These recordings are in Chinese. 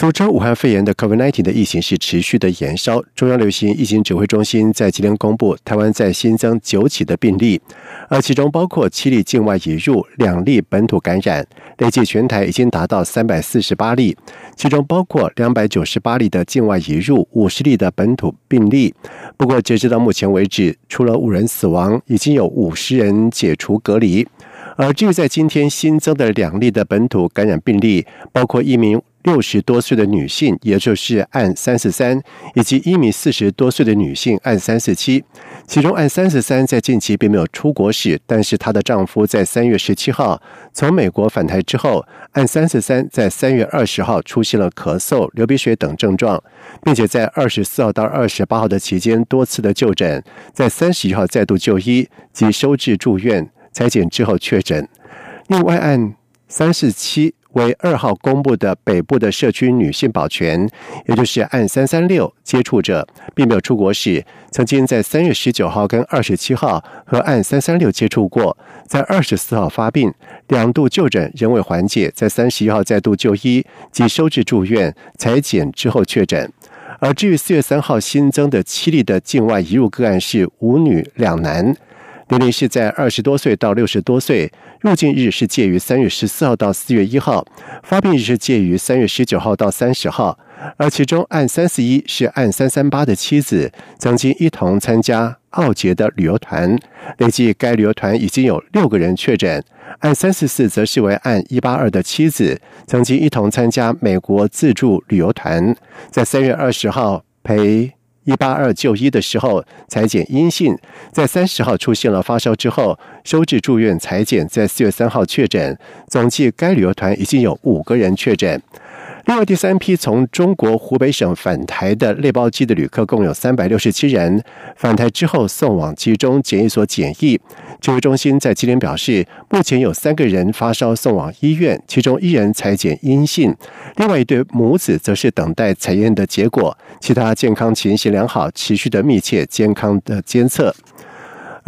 苏州武汉肺炎的 COVID-19 的疫情是持续的延烧。中央流行疫情指挥中心在今天公布，台湾在新增九起的病例，而其中包括七例境外引入，两例本土感染，累计全台已经达到三百四十八例，其中包括两百九十八例的境外引入，五十例的本土病例。不过，截止到目前为止，除了五人死亡，已经有五十人解除隔离。而至于在今天新增的两例的本土感染病例，包括一名。六十多岁的女性，也就是按三四三，以及一名四十多岁的女性按三四七。其中按三四三在近期并没有出国史，但是她的丈夫在三月十七号从美国返台之后，按三四三在三月二十号出现了咳嗽、流鼻血等症状，并且在二十四号到二十八号的期间多次的就诊，在三十一号再度就医及收治住院，裁检之后确诊。另外按三四七。为二号公布的北部的社区女性保全，也就是按三三六接触者，并没有出国史，曾经在三月十九号跟二十七号和按三三六接触过，在二十四号发病，两度就诊仍未缓解，在三十一号再度就医及收治住院，裁检之后确诊。而至于四月三号新增的七例的境外移入个案是五女两男。年龄是在二十多岁到六十多岁，入境日是介于三月十四号到四月一号，发病日是介于三月十九号到三十号。而其中按三四一是按三三八的妻子，曾经一同参加奥捷的旅游团，累计该旅游团已经有六个人确诊。按三四四则是为按一八二的妻子，曾经一同参加美国自助旅游团，在三月二十号陪。一八二就医的时候裁剪阴性，在三十号出现了发烧之后收治住院裁剪，在四月三号确诊。总计该旅游团已经有五个人确诊。另外，第三批从中国湖北省返台的类包机的旅客共有三百六十七人，返台之后送往集中检疫所检疫。指挥中心在今天表示，目前有三个人发烧送往医院，其中一人裁检阴性，另外一对母子则是等待采验的结果，其他健康情形良好，持续的密切健康的监测。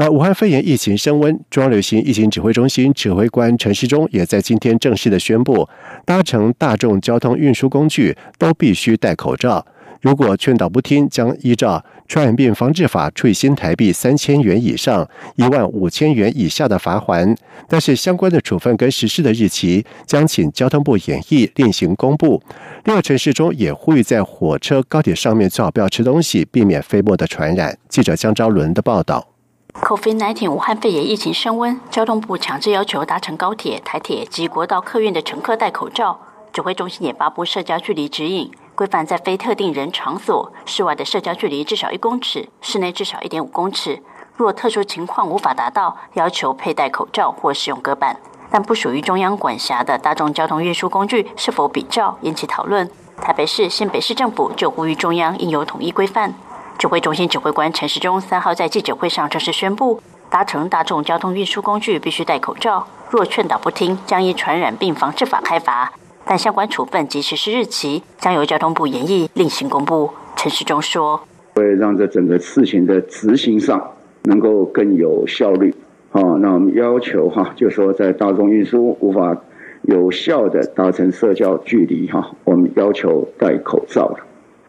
而武汉肺炎疫情升温，中央流行疫情指挥中心指挥官陈时中也在今天正式的宣布，搭乘大众交通运输工具都必须戴口罩。如果劝导不听，将依照《传染病防治法》处以新台币三千元以上一万五千元以下的罚款。但是相关的处分跟实施的日期将请交通部演绎另行公布。另外，陈时中也呼吁在火车、高铁上面最好不要吃东西，避免飞沫的传染。记者江昭伦的报道。COVID-19 武汉肺炎疫情升温，交通部强制要求搭乘高铁、台铁及国道客运的乘客戴口罩。指挥中心也发布社交距离指引，规范在非特定人场所室外的社交距离至少一公尺，室内至少一点五公尺。若特殊情况无法达到，要求佩戴口罩或使用隔板。但不属于中央管辖的大众交通运输工具是否比照，引起讨论。台北市、新北市政府就呼吁中央应有统一规范。指挥中心指挥官陈时中三号在记者会上正式宣布，搭乘大众交通运输工具必须戴口罩，若劝导不听，将依传染病防治法开罚。但相关处分及实施日期将由交通部研议另行公布。陈时中说：“会让这整个事情的执行上能够更有效率。啊，那我们要求哈，就说在大众运输无法有效的达成社交距离哈，我们要求戴口罩了。”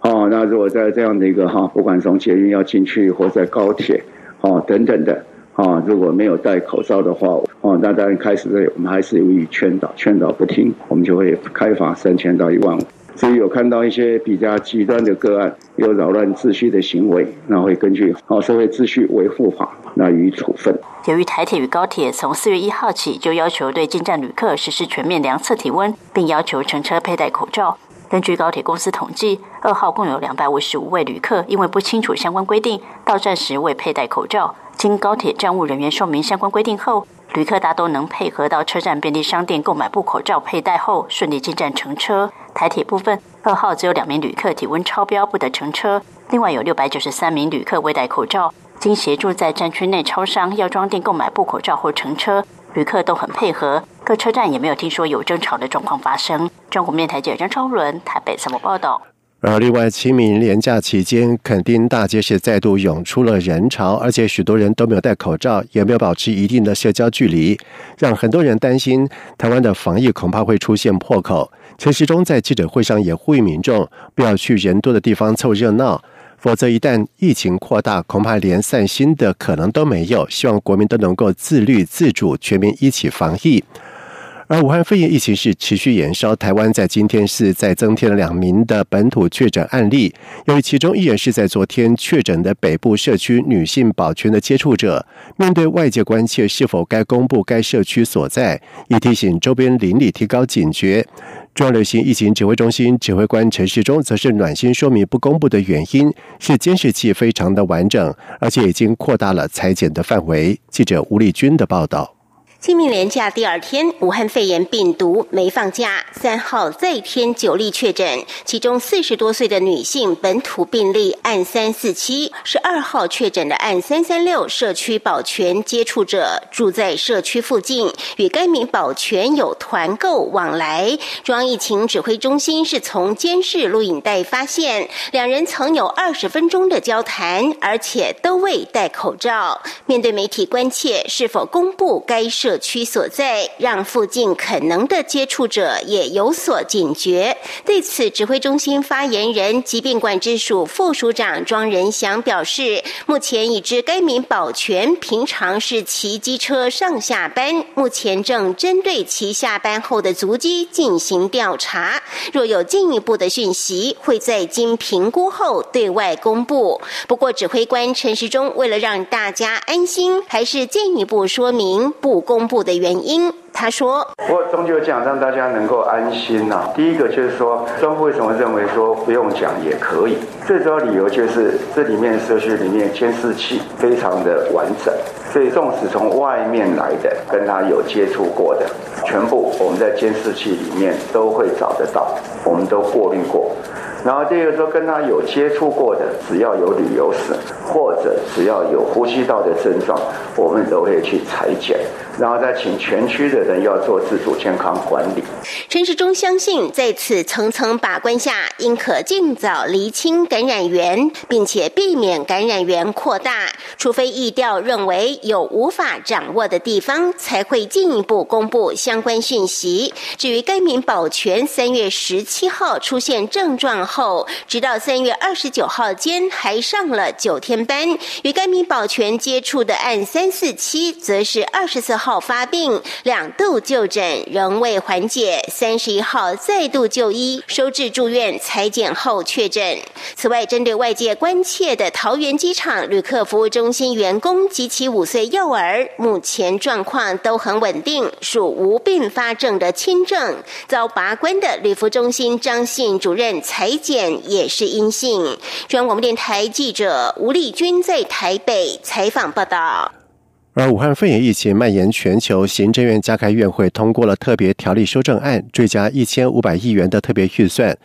哦，那如果在这样的一个哈，不管从捷运要进去，或在高铁，哦等等的，啊，如果没有戴口罩的话，哦，那当然开始我们还是予以劝导，劝导不听，我们就会开罚三千到一万五。至于有看到一些比较极端的个案，有扰乱秩序的行为，那会根据《好社会秩序维护法》那予以处分。由于台铁与高铁从四月一号起就要求对进站旅客实施全面量测体温，并要求乘车佩戴口罩。根据高铁公司统计，二号共有两百五十五位旅客因为不清楚相关规定，到站时未佩戴口罩。经高铁站务人员说明相关规定后，旅客大都能配合到车站便利商店购买布口罩佩戴后，顺利进站乘车。台铁部分，二号只有两名旅客体温超标不得乘车，另外有六百九十三名旅客未戴口罩。经协助在站区内超商、药妆店购买布口罩或乘车，旅客都很配合，各车站也没有听说有争吵的状况发生。中国面台记者张超伦台北三报报道。而另外，清明连假期间，垦丁大街是再度涌出了人潮，而且许多人都没有戴口罩，也没有保持一定的社交距离，让很多人担心台湾的防疫恐怕会出现破口。陈时中在记者会上也呼吁民众不要去人多的地方凑热闹，否则一旦疫情扩大，恐怕连散心的可能都没有。希望国民都能够自律自主，全民一起防疫。而武汉肺炎疫情是持续延烧，台湾在今天是再增添了两名的本土确诊案例，由于其中一人是在昨天确诊的北部社区女性保全的接触者。面对外界关切，是否该公布该社区所在，以提醒周边邻里提高警觉。中央流行疫情指挥中心指挥官陈世忠则是暖心说明，不公布的原因是监视器非常的完整，而且已经扩大了裁剪的范围。记者吴丽君的报道。清明连假第二天，武汉肺炎病毒没放假。三号再添九例确诊，其中四十多岁的女性本土病例按三四七，是二号确诊的按三三六社区保全接触者，住在社区附近，与该名保全有团购往来。中央疫情指挥中心是从监视录影带发现，两人曾有二十分钟的交谈，而且都未戴口罩。面对媒体关切，是否公布该社？社区所在，让附近可能的接触者也有所警觉。对此，指挥中心发言人、疾病管制署副署长庄仁祥表示，目前已知该名保全平常是骑机车上下班，目前正针对其下班后的足迹进行调查。若有进一步的讯息，会在经评估后对外公布。不过，指挥官陈时中为了让大家安心，还是进一步说明不公。公布的原因，他说：“不过终究讲，让大家能够安心呐。第一个就是说，政府为什么认为说不用讲也可以？最主要理由就是这里面社区里面监视器非常的完整，所以纵使从外面来的跟他有接触过的，全部我们在监视器里面都会找得到，我们都过滤过。然后第二个说跟他有接触过的，只要有旅游史或者只要有呼吸道的症状，我们都会去裁剪。”然后再请全区的人要做自主健康管理。陈时中相信，在此层层把关下，应可尽早厘清感染源，并且避免感染源扩大。除非疫调认为有无法掌握的地方，才会进一步公布相关讯息。至于该名保全三月十七号出现症状后，直到三月二十九号间还上了九天班，与该名保全接触的按三四七，则是二十四号。发病，两度就诊仍未缓解，三十一号再度就医，收治住院，裁剪后确诊。此外，针对外界关切的桃园机场旅客服务中心员工及其五岁幼儿，目前状况都很稳定，属无并发症的轻症。遭拔关的旅服中心张信主任裁检也是阴性。中央广播电台记者吴丽君在台北采访报道。而武汉肺炎疫情蔓延全球，行政院加开院会通过了特别条例修正案，追加一千五百亿元的特别预算。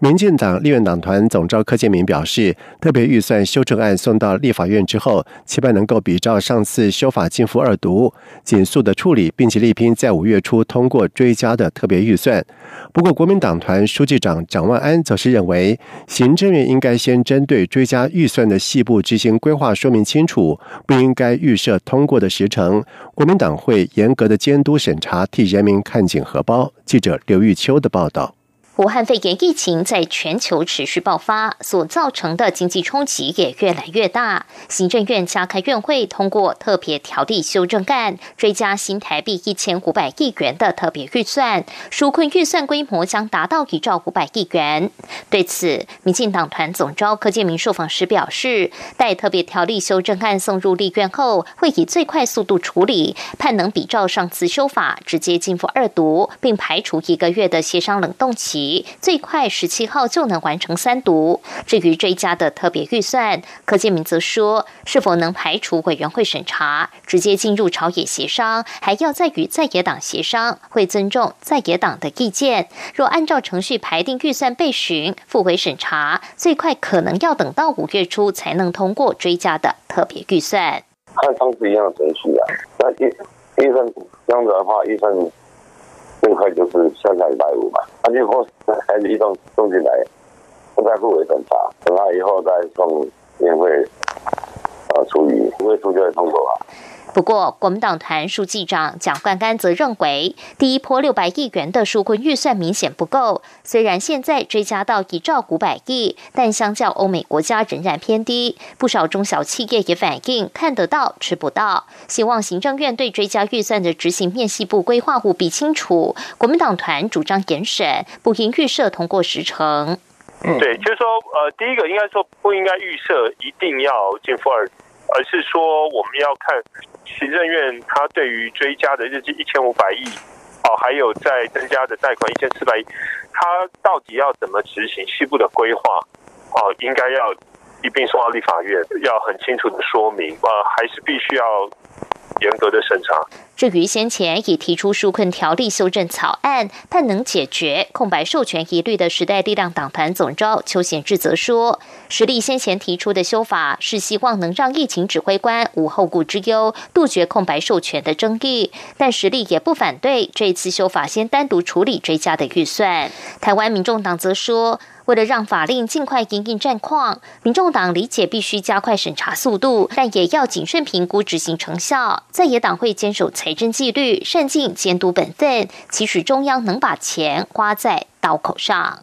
民进党立院党团总召柯建明表示，特别预算修正案送到立法院之后，期盼能够比照上次修法进赴二读，紧速的处理，并且力拼在五月初通过追加的特别预算。不过，国民党团书记长蒋万安则是认为，行政院应该先针对追加预算的细部执行规划说明清楚，不应该预设通过的时程。国民党会严格的监督审查，替人民看紧荷包。记者刘玉秋的报道。武汉肺炎疫情在全球持续爆发，所造成的经济冲击也越来越大。行政院加开院会通过特别条例修正案，追加新台币一千五百亿元的特别预算，纾困预算规模将达到一兆五百亿元。对此，民进党团总召柯建明受访时表示，待特别条例修正案送入立院后，会以最快速度处理，盼能比照上次修法，直接进入二读，并排除一个月的协商冷冻期。最快十七号就能完成三读。至于追加的特别预算，柯建明则说，是否能排除委员会审查，直接进入朝野协商，还要再与在野党协商，会尊重在野党的意见。若按照程序排定预算备询，复回审查，最快可能要等到五月初才能通过追加的特别预算。和上次一样的程序啊，那预预算这样子的话，预算。最快就是下下礼拜五嘛，他就或还是移动送进来，不在乎为等他，等他以后再送年会啊处理，不会出就会通过啊。不过，国民党团书记长蒋冠干则认为，第一波六百亿元的纾困预算明显不够。虽然现在追加到一兆五百亿，但相较欧美国家仍然偏低。不少中小企业也反映看得到吃不到，希望行政院对追加预算的执行面细部规划务必清楚。国民党团主张严审，不应预设通过时程。对，就是说，呃，第一个应该说不应该预设一定要进负二，而是说我们要看。行政院他对于追加的日计一千五百亿，哦，还有再增加的贷款一千四百亿，他到底要怎么执行西部的规划？哦，应该要一并送到立法院，要很清楚的说明，呃，还是必须要。严格的审查。至于先前已提出纾困条例修正草案，但能解决空白授权疑虑的时代力量党团总召邱显志则说，实力先前提出的修法是希望能让疫情指挥官无后顾之忧，杜绝空白授权的争议。但实力也不反对这次修法先单独处理追加的预算。台湾民众党则说。为了让法令尽快应应战况，民众党理解必须加快审查速度，但也要谨慎评估执行成效。在野党会坚守财政纪律，善尽监督本分，期许中央能把钱花在刀口上。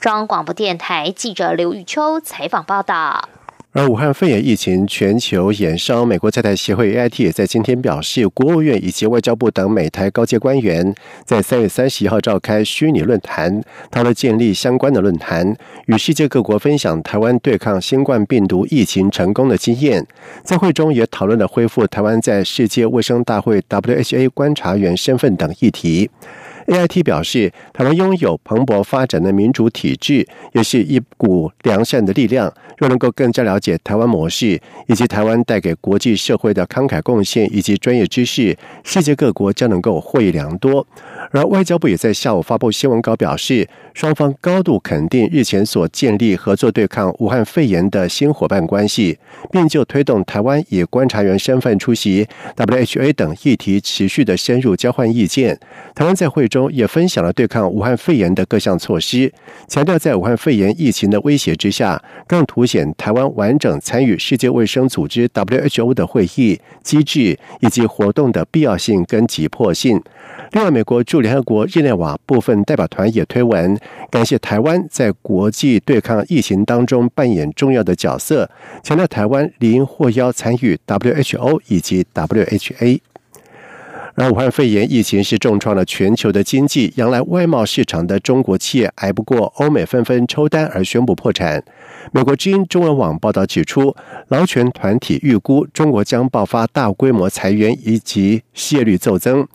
中央广播电台记者刘玉秋采访报道。而武汉肺炎疫情全球延烧，美国在台协会 AIT 也在今天表示，国务院以及外交部等美台高阶官员在三月三十一号召开虚拟论坛，讨论建立相关的论坛，与世界各国分享台湾对抗新冠病毒疫情成功的经验。在会中也讨论了恢复台湾在世界卫生大会 （WHA） 观察员身份等议题。AIT 表示，台湾拥有蓬勃发展的民主体制，也是一股良善的力量。若能够更加了解台湾模式，以及台湾带给国际社会的慷慨贡献以及专业知识，世界各国将能够获益良多。而外交部也在下午发布新闻稿表示，双方高度肯定日前所建立合作对抗武汉肺炎的新伙伴关系，并就推动台湾以观察员身份出席 WHA 等议题持续的深入交换意见。台湾在会中也分享了对抗武汉肺炎的各项措施，强调在武汉肺炎疫情的威胁之下，更凸显台湾完整参与世界卫生组织 WHO 的会议机制以及活动的必要性跟急迫性。另外，美国驻联合国日内瓦部分代表团也推文感谢台湾在国际对抗疫情当中扮演重要的角色，强调台湾理应获邀参与 WHO 以及 WHA。而武汉肺炎疫情是重创了全球的经济，迎来外贸市场的中国企业挨不过欧美纷纷抽单而宣布破产。美国之音中文网报道指出，劳权团体预估中国将爆发大规模裁员以及失业率骤增。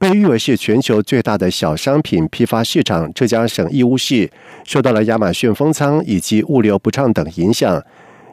被誉为是全球最大的小商品批发市场，浙江省义乌市受到了亚马逊封仓以及物流不畅等影响，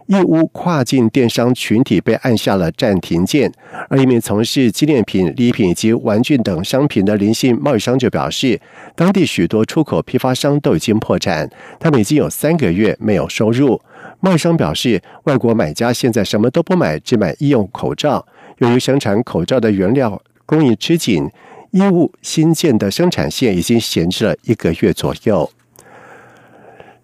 义乌跨境电商群体被按下了暂停键。而一名从事纪念品、礼品以及玩具等商品的零性贸易商就表示，当地许多出口批发商都已经破产，他们已经有三个月没有收入。贸易商表示，外国买家现在什么都不买，只买医用口罩。由于生产口罩的原料供应吃紧。义乌新建的生产线已经闲置了一个月左右。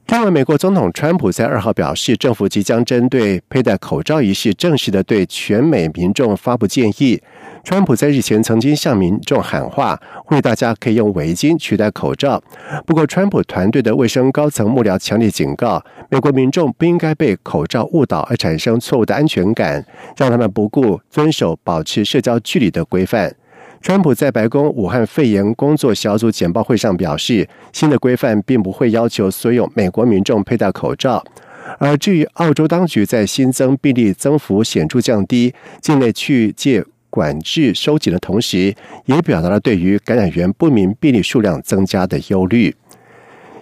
另外，美国总统川普在二号表示，政府即将针对佩戴口罩一事正式的对全美民众发布建议。川普在日前曾经向民众喊话，呼吁大家可以用围巾取代口罩。不过，川普团队的卫生高层幕僚强烈警告，美国民众不应该被口罩误导而产生错误的安全感，让他们不顾遵守保持社交距离的规范。川普在白宫武汉肺炎工作小组简报会上表示，新的规范并不会要求所有美国民众佩戴口罩。而至于澳洲当局在新增病例增幅显著降低、境内去界管制收紧的同时，也表达了对于感染源不明病例数量增加的忧虑。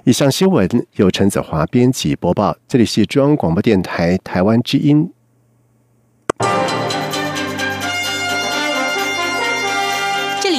以上新闻由陈子华编辑播报，这里是中央广播电台台湾之音。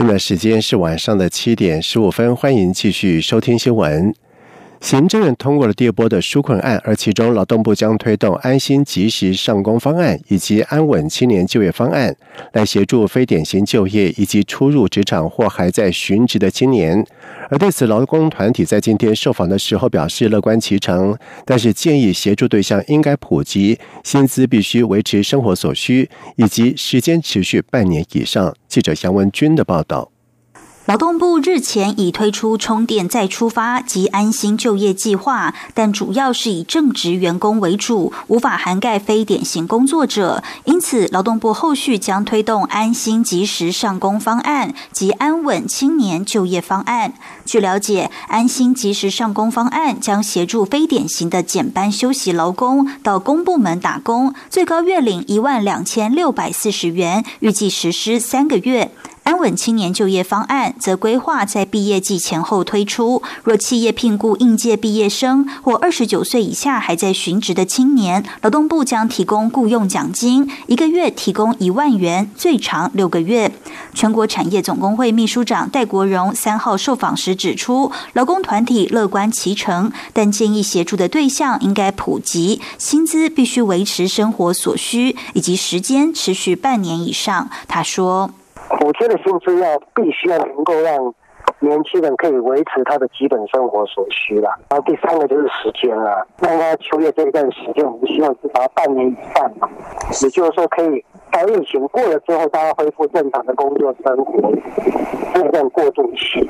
现在时间是晚上的七点十五分，欢迎继续收听新闻。行政院通过了第二波的纾困案，而其中劳动部将推动安心及时上工方案以及安稳青年就业方案，来协助非典型就业以及初入职场或还在寻职的青年。而对此，劳工团体在今天受访的时候表示乐观其成，但是建议协助对象应该普及，薪资必须维持生活所需，以及时间持续半年以上。记者杨文军的报道。劳动部日前已推出充电再出发及安心就业计划，但主要是以正职员工为主，无法涵盖非典型工作者。因此，劳动部后续将推动安心及时上工方案及安稳青年就业方案。据了解，安心及时上工方案将协助非典型的减班休息劳工到公部门打工，最高月领一万两千六百四十元，预计实施三个月。安稳青年就业方案则规划在毕业季前后推出。若企业聘雇应届毕业生或二十九岁以下还在寻职的青年，劳动部将提供雇佣奖金，一个月提供一万元，最长六个月。全国产业总工会秘书长戴国荣三号受访时指出，劳工团体乐观其成，但建议协助的对象应该普及，薪资必须维持生活所需，以及时间持续半年以上。他说。补贴的薪资要必须要能够让年轻人可以维持他的基本生活所需了。然后第三个就是时间了，让他秋叶这一段时间，我们希望至少半年以上嘛，也就是说可以。到疫情过了之后，大家恢复正常的工作生活，这段过渡期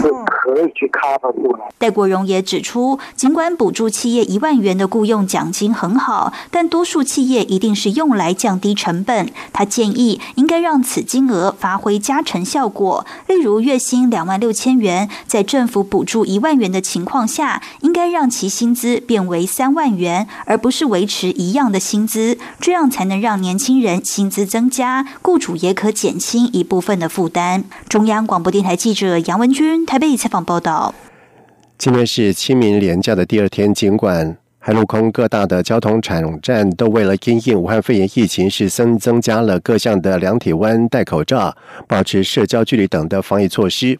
是可以去 cover 过来。戴国荣也指出，尽管补助企业一万元的雇佣奖金很好，但多数企业一定是用来降低成本。他建议应该让此金额发挥加成效果，例如月薪两万六千元，在政府补助一万元的情况下，应该让其薪资变为三万元，而不是维持一样的薪资，这样才能让年轻人。薪资增加，雇主也可减轻一部分的负担。中央广播电台记者杨文君台北采访报道。今天是清明连假的第二天，尽管海陆空各大的交通场站都为了因应武汉肺炎疫情，是增增加了各项的量体温、戴口罩、保持社交距离等的防疫措施。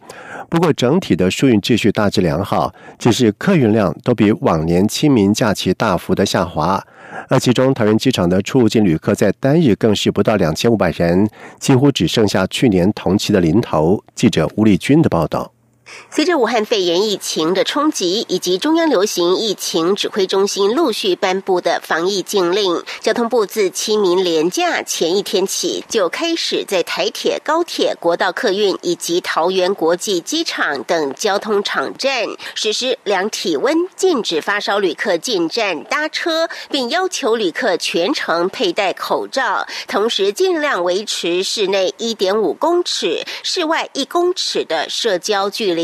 不过，整体的疏运秩序大致良好，只是客运量都比往年清明假期大幅的下滑。而其中，桃园机场的出入境旅客在单日更是不到两千五百人，几乎只剩下去年同期的零头。记者吴丽君的报道。随着武汉肺炎疫情的冲击，以及中央流行疫情指挥中心陆续颁布的防疫禁令，交通部自清明连假前一天起，就开始在台铁、高铁、国道客运以及桃园国际机场等交通场站实施量体温、禁止发烧旅客进站搭车，并要求旅客全程佩戴口罩，同时尽量维持室内一点五公尺、室外一公尺的社交距离。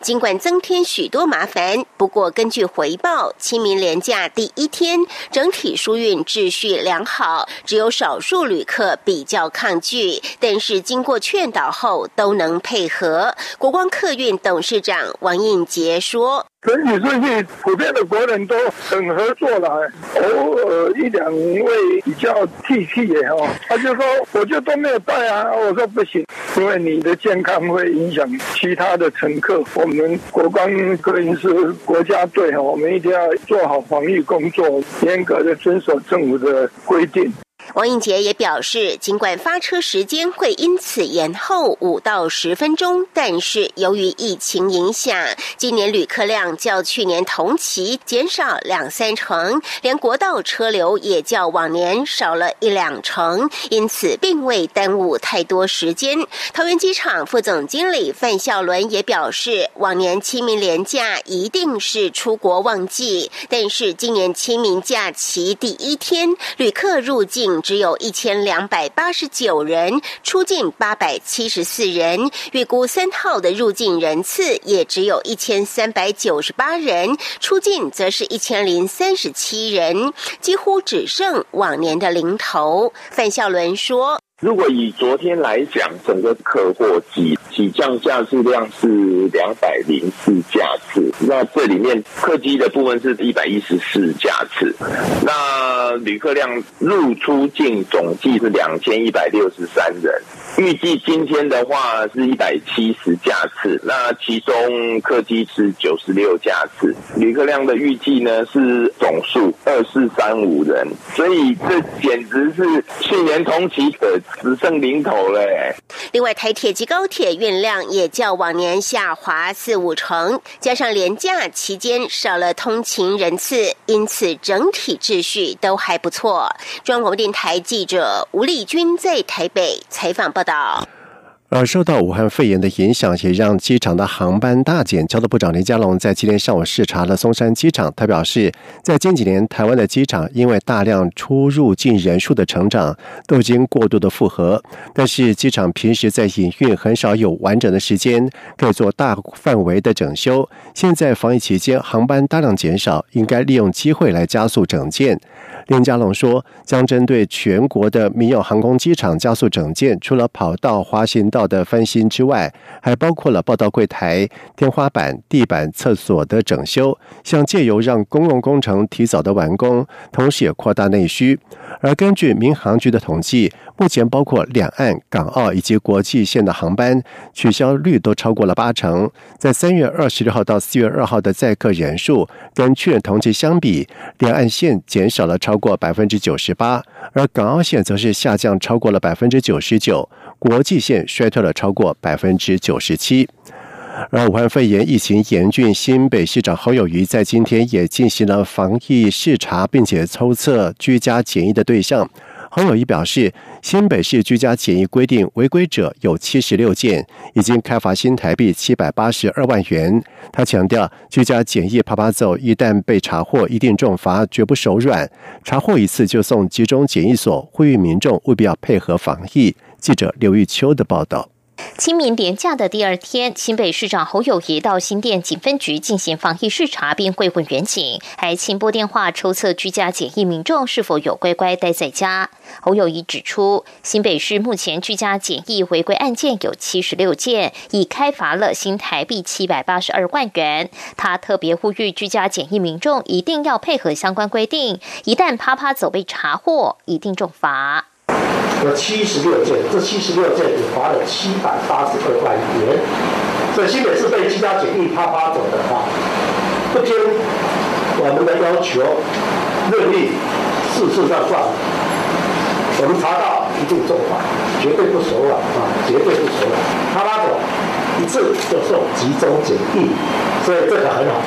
尽管增添许多麻烦，不过根据回报，清明连假第一天整体疏运秩序良好，只有少数旅客比较抗拒，但是经过劝导后都能配合。国光客运董事长王应杰说。整体顺序，普遍的国人都很合作了，偶尔一两位比较气气的哈，他就说我就都没有带啊，我说不行，因为你的健康会影响其他的乘客。我们国光客运是国家队哈，我们一定要做好防疫工作，严格的遵守政府的规定。王应杰也表示，尽管发车时间会因此延后五到十分钟，但是由于疫情影响，今年旅客量较去年同期减少两三成，连国道车流也较往年少了一两成，因此并未耽误太多时间。桃园机场副总经理范孝伦也表示，往年清明连假一定是出国旺季，但是今年清明假期第一天，旅客入境。只有一千两百八十九人出境，八百七十四人。预估三号的入境人次也只有一千三百九十八人，出境则是一千零三十七人，几乎只剩往年的零头。范孝伦说。如果以昨天来讲，整个客货机起降架数量是两百零四架次，那这里面客机的部分是一百一十四架次，那旅客量入出境总计是两千一百六十三人。预计今天的话是一百七十架次，那其中客机是九十六架次，旅客量的预计呢是总数二四三五人，所以这简直是去年同期的只剩零头嘞。另外，台铁及高铁运量也较往年下滑四五成，加上廉假期间少了通勤人次，因此整体秩序都还不错。中央广电台记者吴丽君在台北采访报报道。而受到武汉肺炎的影响，也让机场的航班大减。交通部长林佳龙在今天上午视察了松山机场，他表示，在近几年，台湾的机场因为大量出入境人数的成长，都已经过度的负荷。但是，机场平时在营运很少有完整的时间可以做大范围的整修。现在防疫期间，航班大量减少，应该利用机会来加速整建。林佳龙说，将针对全国的民用航空机场加速整建，除了跑道、滑行道的翻新之外，还包括了报道柜台、天花板、地板、厕所的整修，想借由让公共工程提早的完工，同时也扩大内需。而根据民航局的统计，目前包括两岸、港澳以及国际线的航班取消率都超过了八成。在三月二十六号到四月二号的载客人数，跟去年同期相比，两岸线减少了超。过百分之九十八，而港澳线则是下降超过了百分之九十九，国际线衰退了超过百分之九十七。而武汉肺炎疫情严峻，新北市长侯友谊在今天也进行了防疫视察，并且抽测居家检疫的对象。黄友谊表示，新北市居家检疫规定违规者有七十六件，已经开罚新台币七百八十二万元。他强调，居家检疫啪啪走，一旦被查获，一定重罚，绝不手软。查获一次就送集中检疫所，呼吁民众务必要配合防疫。记者刘玉秋的报道。清明连假的第二天，新北市长侯友谊到新店警分局进行防疫视察，并会会员警，还亲拨电话抽测居家检疫民众是否有乖乖待在家。侯友谊指出，新北市目前居家检疫违规案件有七十六件，已开罚了新台币七百八十二万元。他特别呼吁居家检疫民众一定要配合相关规定，一旦啪啪走被查获，一定重罚。有七十六件，这七十六件也罚了七百八十二万元。所以新北是被居家检疫啪啪走的啊，不听我们的要求，任意四次上算，我们查到一定重罚，绝对不手软啊，绝对不手软。啪啪走一次就送集中检疫，所以这个很好。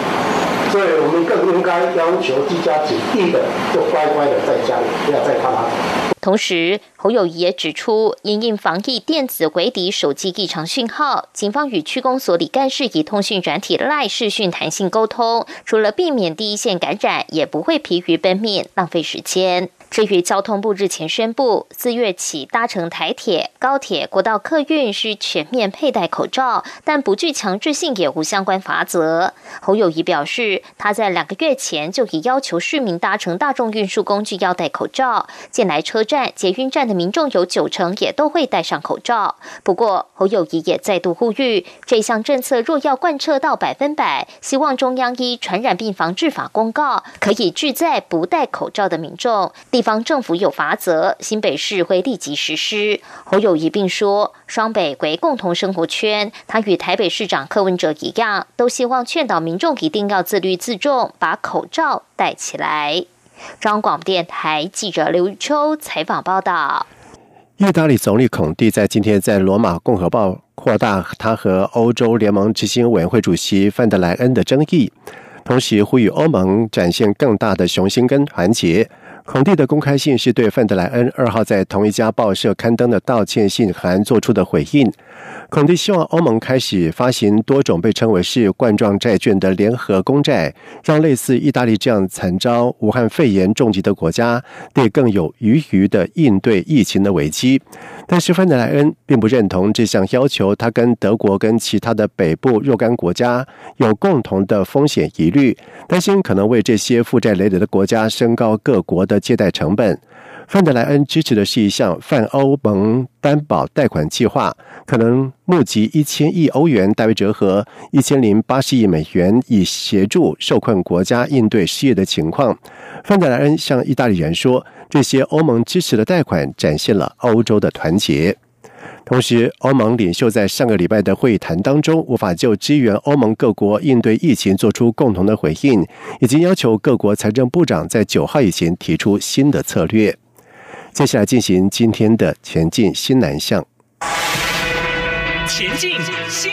所以我们更应该要求居家检疫的，就乖乖的在家里，不要再啪啪走。同时，侯友谊也指出，因应防疫电子鬼底手机异常讯号，警方与区公所里干事以通讯软体赖视讯弹性沟通，除了避免第一线感染，也不会疲于奔命、浪费时间。至于交通部日前宣布，四月起搭乘台铁、高铁、国道客运需全面佩戴口罩，但不具强制性，也无相关法则。侯友谊表示，他在两个月前就已要求市民搭乘大众运输工具要戴口罩，近来车站、捷运站的民众有九成也都会戴上口罩。不过，侯友谊也再度呼吁，这项政策若要贯彻到百分百，希望中央依传染病防治法公告，可以拒载不戴口罩的民众。地方政府有罚则，新北市会立即实施。侯友谊并说，双北为共同生活圈，他与台北市长柯文哲一样，都希望劝导民众一定要自律自重，把口罩戴起来。中广电台记者刘秋采访报道。意大利总理孔蒂在今天在罗马共和报扩大他和欧洲联盟执行委员会主席范德莱恩的争议，同时呼吁欧盟展现更大的雄心跟团结。孔蒂的公开信是对范德莱恩二号在同一家报社刊登的道歉信函做出的回应。孔蒂希望欧盟开始发行多种被称为是冠状债券的联合公债，让类似意大利这样惨遭武汉肺炎重击的国家，得更有余余的应对疫情的危机。但是范德莱恩并不认同这项要求，他跟德国跟其他的北部若干国家有共同的风险疑虑，担心可能为这些负债累累的国家升高各国的的借贷成本。范德莱恩支持的是一项泛欧盟担保贷款计划，可能募集一千亿欧元，大约折合一千零八十亿美元，以协助受困国家应对失业的情况。范德莱恩向意大利人说：“这些欧盟支持的贷款展现了欧洲的团结。”同时，欧盟领袖在上个礼拜的会谈当中，无法就支援欧盟各国应对疫情做出共同的回应，已经要求各国财政部长在九号以前提出新的策略。接下来进行今天的前进新南向。前进新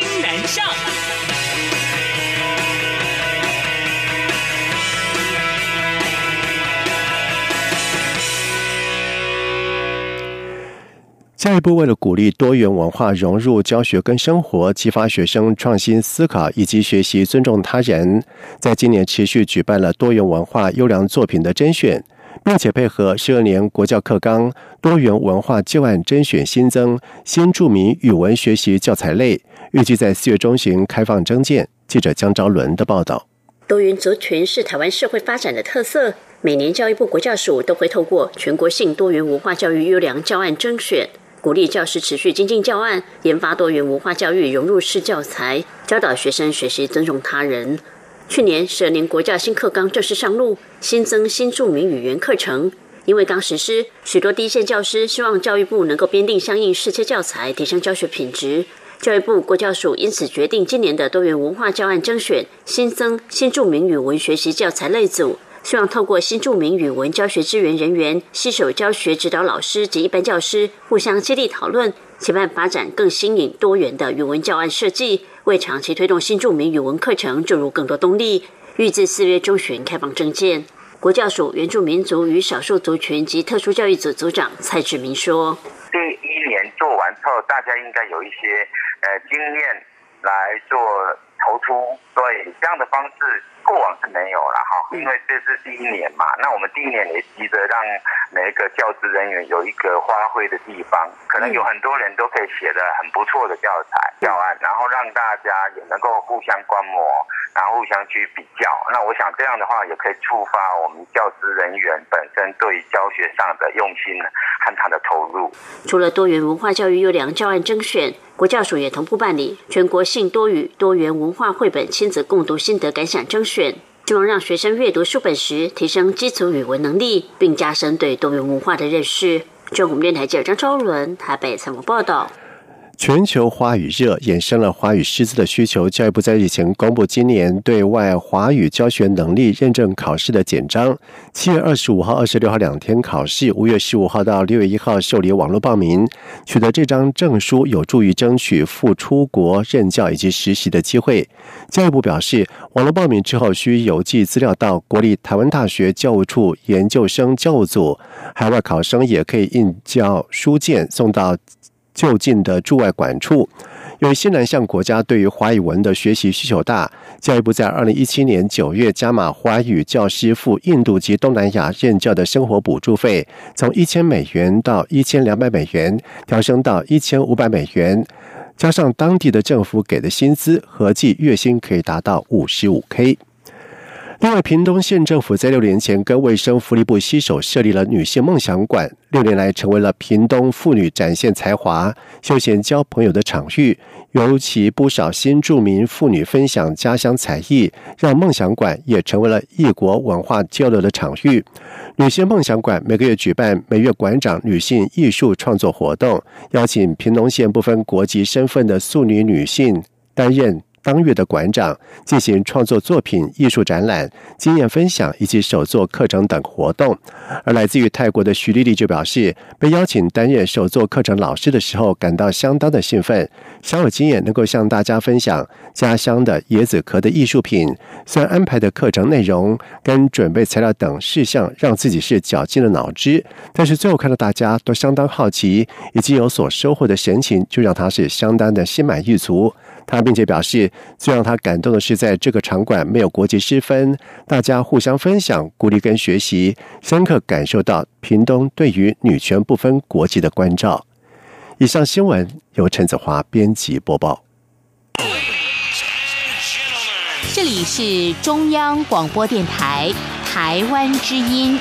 下一步，为了鼓励多元文化融入教学跟生活，激发学生创新思考以及学习尊重他人，在今年持续举办了多元文化优良作品的甄选。并且配合十二年国教课纲多元文化教案甄选新增新著名语文学习教材类，预计在四月中旬开放征件。记者江昭伦的报道。多元族群是台湾社会发展的特色，每年教育部国教署都会透过全国性多元文化教育优良教案甄选，鼓励教师持续精进教案，研发多元文化教育融入式教材，教导学生学习尊重他人。去年十二年国教新课纲正式上路，新增新著名语言课程。因为刚实施，许多第一线教师希望教育部能够编定相应适切教材，提升教学品质。教育部国教署因此决定，今年的多元文化教案征选新增新著名语文学习教材类组，希望透过新著名语文教学支援人员携手教学指导老师及一般教师，互相激励讨论，期盼发展更新颖多元的语文教案设计。为长期推动新著名语文课程注入更多动力，预至四月中旬开放征件。国教署原住民族与少数族群及特殊教育组组长蔡志明说：“第一年做完之后，大家应该有一些呃经验来做投出，所以这样的方式。”过往是没有了哈，因为这是第一年嘛。那我们第一年也急着让每一个教职人员有一个发挥的地方，可能有很多人都可以写的很不错的教材教案，然后让大家也能够互相观摩，然后互相去比较。那我想这样的话也可以触发我们教职人员本身对教学上的用心和他的投入。除了多元文化教育优良教案征选，国教署也同步办理全国性多语多元文化绘本亲子共读心得感想征选。希望让学生阅读书本时提升基础语文能力，并加深对多元文化的认识。中央电台记者张昭伦台北采访报道。全球华语热衍生了华语师资的需求。教育部在日前公布今年对外华语教学能力认证考试的简章，七月二十五号、二十六号两天考试，五月十五号到六月一号受理网络报名。取得这张证书有助于争取赴出国任教以及实习的机会。教育部表示，网络报名之后需邮寄资料到国立台湾大学教务处研究生教务组，海外考生也可以印教书件送到。就近的驻外管处，由于西南向国家对于华语文的学习需求大，教育部在二零一七年九月加码华语教师赴印度及东南亚任教的生活补助费，从一千美元到一千两百美元，调升到一千五百美元，加上当地的政府给的薪资，合计月薪可以达到五十五 K。另外，屏东县政府在六年前跟卫生福利部携手设立了女性梦想馆，六年来成为了屏东妇女展现才华、休闲交朋友的场域。尤其不少新住民妇女分享家乡才艺，让梦想馆也成为了异国文化交流的场域。女性梦想馆每个月举办每月馆长女性艺术创作活动，邀请屏东县不分国籍身份的素女女性担任当月的馆长进行创作作品、艺术展览、经验分享以及手作课程等活动。而来自于泰国的徐丽丽就表示，被邀请担任手作课程老师的时候，感到相当的兴奋，小有经验能够向大家分享家乡的椰子壳的艺术品。虽然安排的课程内容跟准备材料等事项让自己是绞尽了脑汁，但是最后看到大家都相当好奇以及有所收获的神情，就让他是相当的心满意足。他并且表示，最让他感动的是，在这个场馆没有国籍之分，大家互相分享、鼓励跟学习，深刻感受到屏东对于女权不分国籍的关照。以上新闻由陈子华编辑播报。这里是中央广播电台台湾之音。